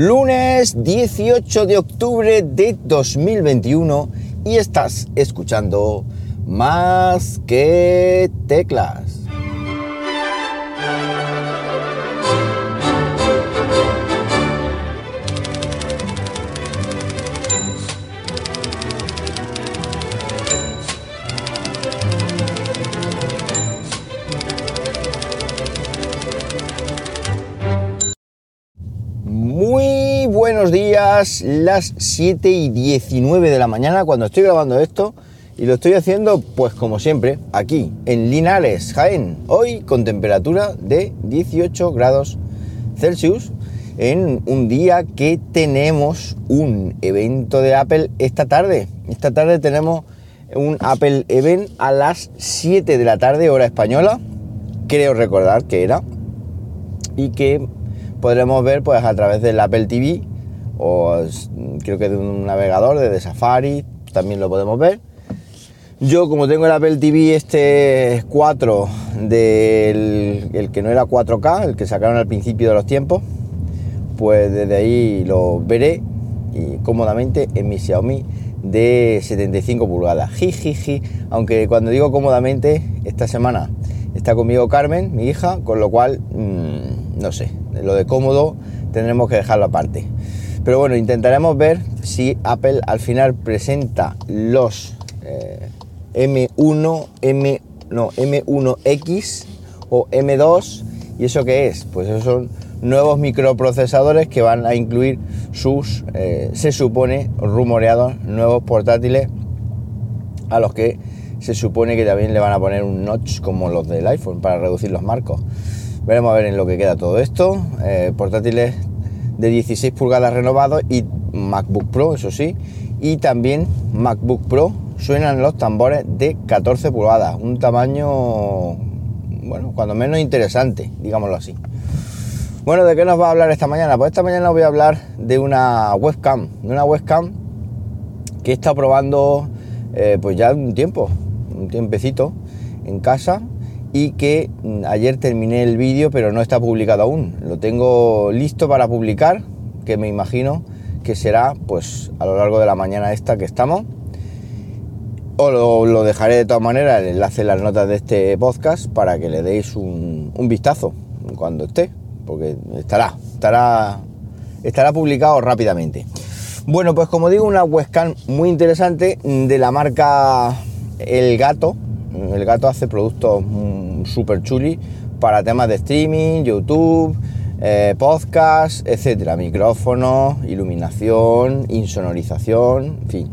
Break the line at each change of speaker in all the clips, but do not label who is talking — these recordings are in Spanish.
lunes 18 de octubre de 2021 y estás escuchando más que teclas. Las 7 y 19 de la mañana cuando estoy grabando esto y lo estoy haciendo pues como siempre aquí en Linares, Jaén, hoy con temperatura de 18 grados Celsius en un día que tenemos un evento de Apple esta tarde. Esta tarde tenemos un Apple Event a las 7 de la tarde hora española, creo recordar que era, y que podremos ver pues a través del Apple TV o creo que de un navegador, de Safari, también lo podemos ver. Yo como tengo el Apple TV este 4 del el que no era 4K, el que sacaron al principio de los tiempos, pues desde ahí lo veré y cómodamente en mi Xiaomi de 75 pulgadas. Jijiji, aunque cuando digo cómodamente, esta semana está conmigo Carmen, mi hija, con lo cual, mmm, no sé, lo de cómodo tendremos que dejarlo aparte. Pero bueno, intentaremos ver si Apple al final presenta los eh, M1, M, no, M1X o M2. ¿Y eso qué es? Pues esos son nuevos microprocesadores que van a incluir sus, eh, se supone, rumoreados nuevos portátiles a los que se supone que también le van a poner un notch como los del iPhone para reducir los marcos. Veremos a ver en lo que queda todo esto. Eh, portátiles de 16 pulgadas renovados y MacBook Pro, eso sí. Y también MacBook Pro suenan los tambores de 14 pulgadas. Un tamaño, bueno, cuando menos interesante, digámoslo así. Bueno, ¿de qué nos va a hablar esta mañana? Pues esta mañana voy a hablar de una webcam, de una webcam que he estado probando eh, pues ya un tiempo, un tiempecito en casa y que mm, ayer terminé el vídeo pero no está publicado aún. Lo tengo listo para publicar, que me imagino que será pues a lo largo de la mañana esta que estamos. O lo, dejaré de todas maneras el enlace en las notas de este podcast para que le deis un, vistazo cuando esté, porque estará, estará, estará publicado rápidamente. Bueno, pues como digo, una webcam muy interesante de la marca El Gato. El Gato hace productos super chuli para temas de streaming, YouTube, eh, podcast, etcétera, micrófonos, iluminación, insonorización, en fin.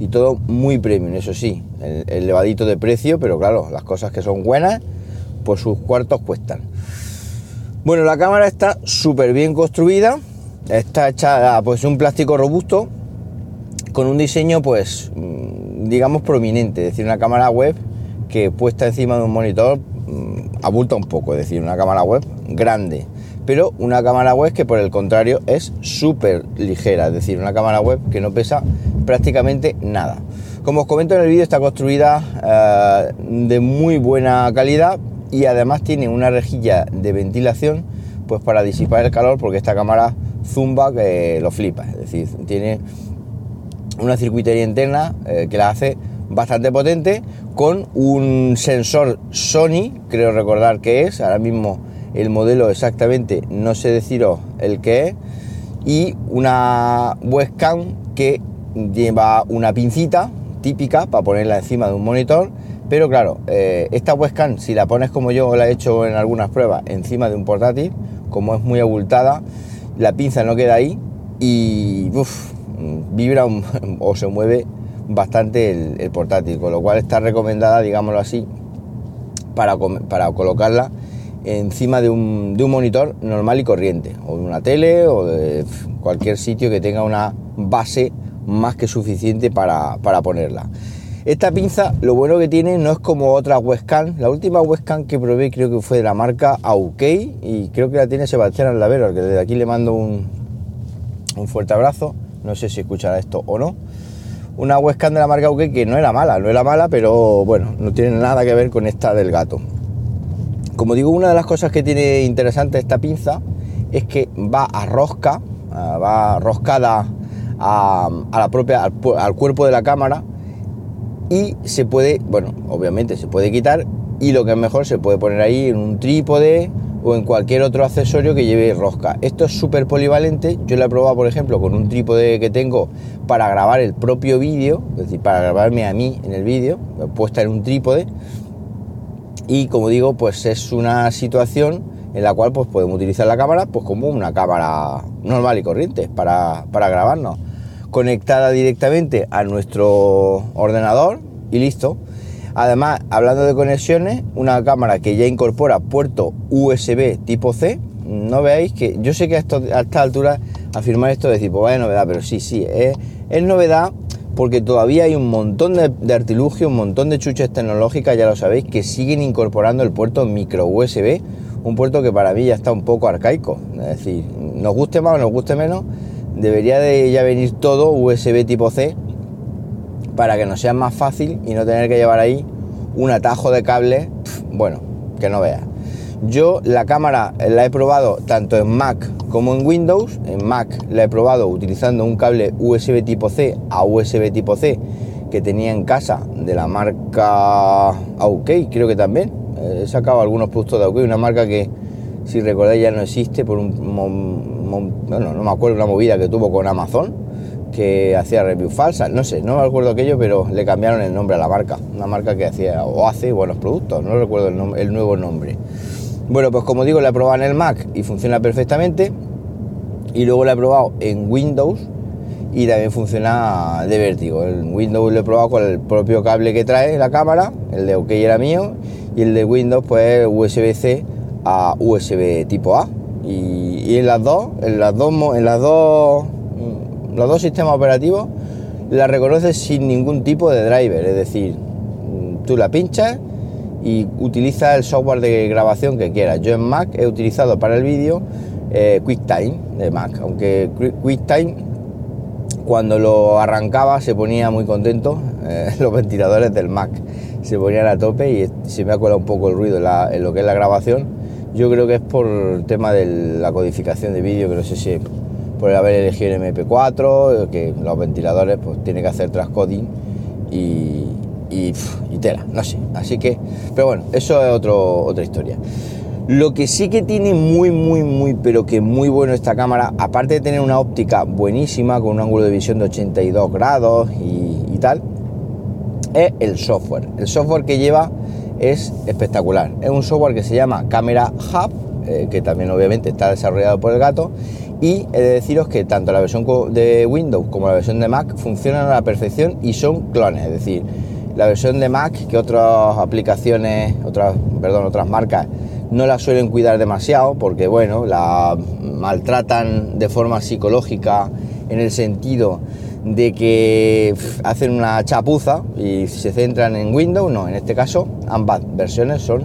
Y todo muy premium, eso sí, elevadito de precio, pero claro, las cosas que son buenas, pues sus cuartos cuestan. Bueno, la cámara está súper bien construida, está hecha pues un plástico robusto con un diseño pues mm, digamos prominente, es decir, una cámara web que puesta encima de un monitor abulta un poco, es decir, una cámara web grande, pero una cámara web que por el contrario es súper ligera, es decir, una cámara web que no pesa prácticamente nada. Como os comento en el vídeo, está construida eh, de muy buena calidad y además tiene una rejilla de ventilación pues para disipar el calor porque esta cámara zumba que lo flipa, es decir, tiene una circuitería interna eh, que la hace bastante potente con un sensor Sony, creo recordar que es, ahora mismo el modelo exactamente no sé deciros el que es, y una webcam que lleva una pincita típica para ponerla encima de un monitor, pero claro, eh, esta webcam si la pones como yo la he hecho en algunas pruebas encima de un portátil, como es muy abultada, la pinza no queda ahí y vibra o se mueve bastante el, portátil, con lo cual está recomendada, digámoslo así, para, para colocarla encima de un, de un, monitor normal y corriente, o de una tele, o de cualquier sitio que tenga una base más que suficiente para, para ponerla. Esta pinza, lo bueno que tiene, no es como otra webcam. La última webcam que probé creo que fue de la marca Aukey y creo que la tiene Sebastián Aldavero, que desde aquí le mando un, un fuerte abrazo. No sé si escuchará esto o no una webcam de la marca UK que no era mala, no era mala, pero bueno, no tiene nada que ver con esta del gato. Como digo, una de las cosas que tiene interesante esta pinza es que va a rosca, ah, va roscada a, la propia, al, cuerpo de la cámara y se puede, bueno, obviamente se puede quitar y lo que es mejor se puede poner ahí en un trípode o en cualquier otro accesorio que lleve rosca. Esto es súper polivalente, yo lo he probado por ejemplo con un trípode que tengo para grabar el propio vídeo, es decir, para grabarme a mí en el vídeo, puesta en un trípode. Y como digo, pues es una situación en la cual pues podemos utilizar la cámara pues como una cámara normal y corriente para, para grabarnos. Conectada directamente a nuestro ordenador y listo además hablando de conexiones una cámara que ya incorpora puerto USB tipo C no veáis que yo sé que a, esta altura afirmar esto es decir pues vaya novedad pero sí sí es, novedad porque todavía hay un montón de, artilugios, un montón de chuches tecnológicas, ya lo sabéis, que siguen incorporando el puerto micro USB, un puerto que para mí ya está un poco arcaico. Es decir, nos guste más o nos guste menos, debería de ya venir todo USB tipo C para que nos sea más fácil y no tener que llevar ahí un atajo de cable, bueno, que no veas. Yo la cámara la he probado tanto en Mac como en Windows. En Mac la he probado utilizando un cable USB tipo C a USB tipo C que tenía en casa de la marca AUK, creo que también. He sacado algunos productos de AUK, una marca que si recordáis ya no existe por un... Bueno, no me acuerdo una movida que tuvo con Amazon que hacía reviews falsas, no sé, no me acuerdo aquello, pero le cambiaron el nombre a la marca, una marca que hacía o hace buenos productos, no recuerdo el nuevo nombre. Bueno, pues como digo, la he probado en el Mac y funciona perfectamente. Y luego la he probado en Windows y también funciona de vértigo. En Windows lo he probado con el propio cable que trae la cámara, el de OK era mío, y el de Windows pues USB-C a USB tipo A. Y, en las dos, en las dos, en las dos, los dos sistemas operativos la reconoces sin ningún tipo de driver, es decir, tú la pinchas y utiliza el software de grabación que quieras. Yo en Mac he utilizado para el vídeo eh, QuickTime de Mac, aunque QuickTime cuando lo arrancaba se ponía muy contento, eh, los ventiladores del Mac se ponían a tope y se me ha un poco el ruido en, lo que es la grabación. Yo creo que es por el tema de la codificación de vídeo, que no sé si por haber elegido el MP4, que los ventiladores pues tienen que hacer transcoding y, y, tela, no sé. Así que, pero bueno, eso es otro, otra historia. Lo que sí que tiene muy, muy, muy, pero que muy bueno esta cámara, aparte de tener una óptica buenísima con un ángulo de visión de 82 grados y, tal, es el software. El software que lleva es espectacular. Es un software que se llama Camera Hub, eh, que también obviamente está desarrollado por el gato. Y he de deciros que tanto la versión de Windows como la versión de Mac funcionan a la perfección y son clones, es decir, la versión de Mac que otras aplicaciones, otras, perdón, otras marcas no la suelen cuidar demasiado porque bueno, la maltratan de forma psicológica en el sentido de que hacen una chapuza y se centran en Windows, no, en este caso ambas versiones son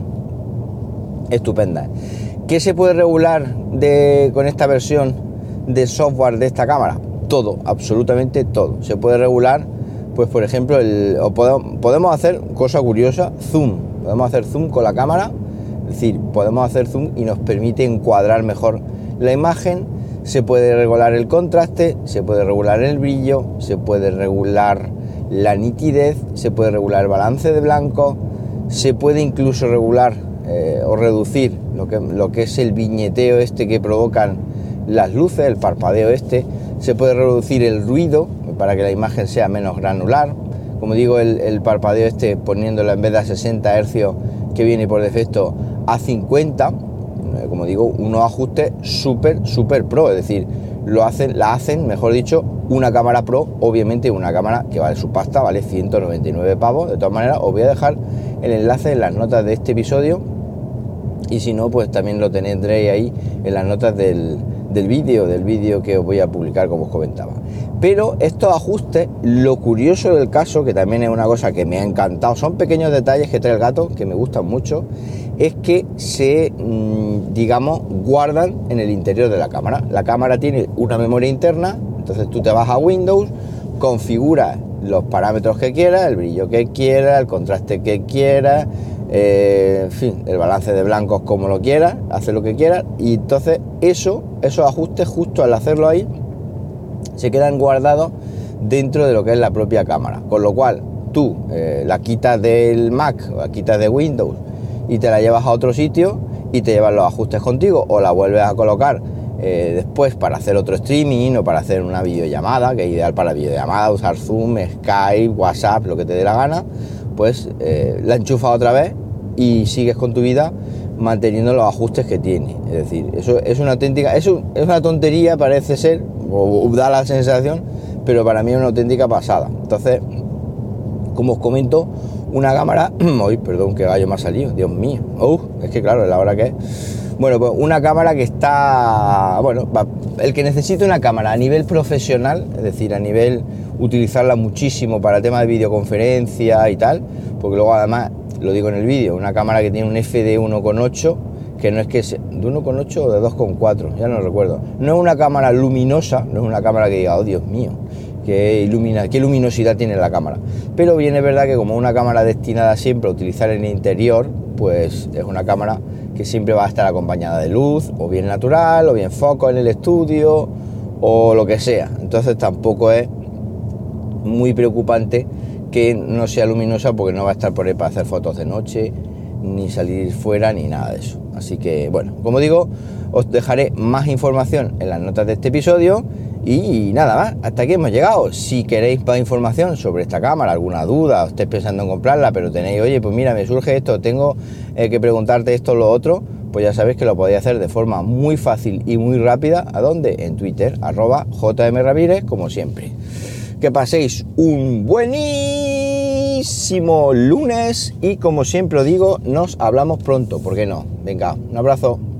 estupendas. ¿Qué se puede regular de, con esta versión de software de esta cámara? Todo, absolutamente todo. Se puede regular pues por ejemplo, el, podemos, hacer, cosa curiosa, zoom. Podemos hacer zoom con la cámara, es decir, podemos hacer zoom y nos permite encuadrar mejor la imagen. Se puede regular el contraste, se puede regular el brillo, se puede regular la nitidez, se puede regular el balance de blanco, se puede incluso regular eh, o reducir lo que, lo que es el viñeteo este que provocan las luces, el parpadeo este, se puede reducir el ruido, para que la imagen sea menos granular. Como digo, el, parpadeo este poniéndolo en vez de a 60 Hz que viene por defecto a 50, eh, como digo, unos ajustes súper, súper pro, es decir, lo hacen, la hacen, mejor dicho, una cámara pro, obviamente una cámara que vale su pasta, vale 199 pavos, de todas maneras os voy a dejar el enlace en las notas de este episodio y si no, pues también lo tendréis ahí en las notas del, del vídeo, del vídeo que os voy a publicar como os comentaba. Pero estos ajustes, lo curioso del caso, que también es una cosa que me ha encantado, son pequeños detalles que trae el gato, que me gustan mucho, es que se, mm, digamos, guardan en el interior de la cámara. La cámara tiene una memoria interna, entonces tú te vas a Windows, configuras los parámetros que quieras, el brillo que quieras, el contraste que quieras, eh, en fin, el balance de blancos como lo quieras, hace lo que quieras, y entonces eso, esos ajustes justo al hacerlo ahí, se quedan guardados dentro de lo que es la propia cámara. Con lo cual, tú eh, la quitas del Mac o la quitas de Windows y te la llevas a otro sitio y te llevas los ajustes contigo o la vuelves a colocar eh, después para hacer otro streaming o para hacer una videollamada, que es ideal para videollamada, usar Zoom, Skype, WhatsApp, lo que te dé la gana, pues eh, la enchufas otra vez y sigues con tu vida manteniendo los ajustes que tiene. Es decir, eso es una auténtica, es, es una tontería, parece ser, o, da la sensación, pero para mí es una auténtica pasada. Entonces, como os comento, una cámara, hoy, perdón, que gallo me ha salido, Dios mío, uh, es que claro, es la hora que es. Bueno, pues una cámara que está, bueno, el que necesite una cámara a nivel profesional, es decir, a nivel utilizarla muchísimo para el tema de videoconferencia y tal, porque luego además, lo digo en el vídeo, una cámara que tiene un F de 1.8, que no es que sea de 1.8 o de 2.4, ya no recuerdo. No es una cámara luminosa, no es una cámara que diga, oh Dios mío, qué, ilumina, qué luminosidad tiene la cámara. Pero bien es verdad que como una cámara destinada siempre a utilizar en el interior, pues es una cámara que siempre va a estar acompañada de luz, o bien natural, o bien foco en el estudio, o lo que sea. Entonces tampoco es muy preocupante que no sea luminosa porque no va a estar por ahí para hacer fotos de noche, ni salir fuera, ni nada de eso. Así que bueno, como digo, os dejaré más información en las notas de este episodio y nada más, hasta aquí hemos llegado. Si queréis más información sobre esta cámara, alguna duda, os estéis pensando en comprarla, pero tenéis, oye, pues mira, me surge esto, tengo eh, que preguntarte esto o lo otro, pues ya sabéis que lo podéis hacer de forma muy fácil y muy rápida. ¿A dónde? En Twitter, arroba como siempre. Que paséis un buenísimo lunes y como siempre digo, nos hablamos pronto, ¿por qué no? Venga, un abrazo.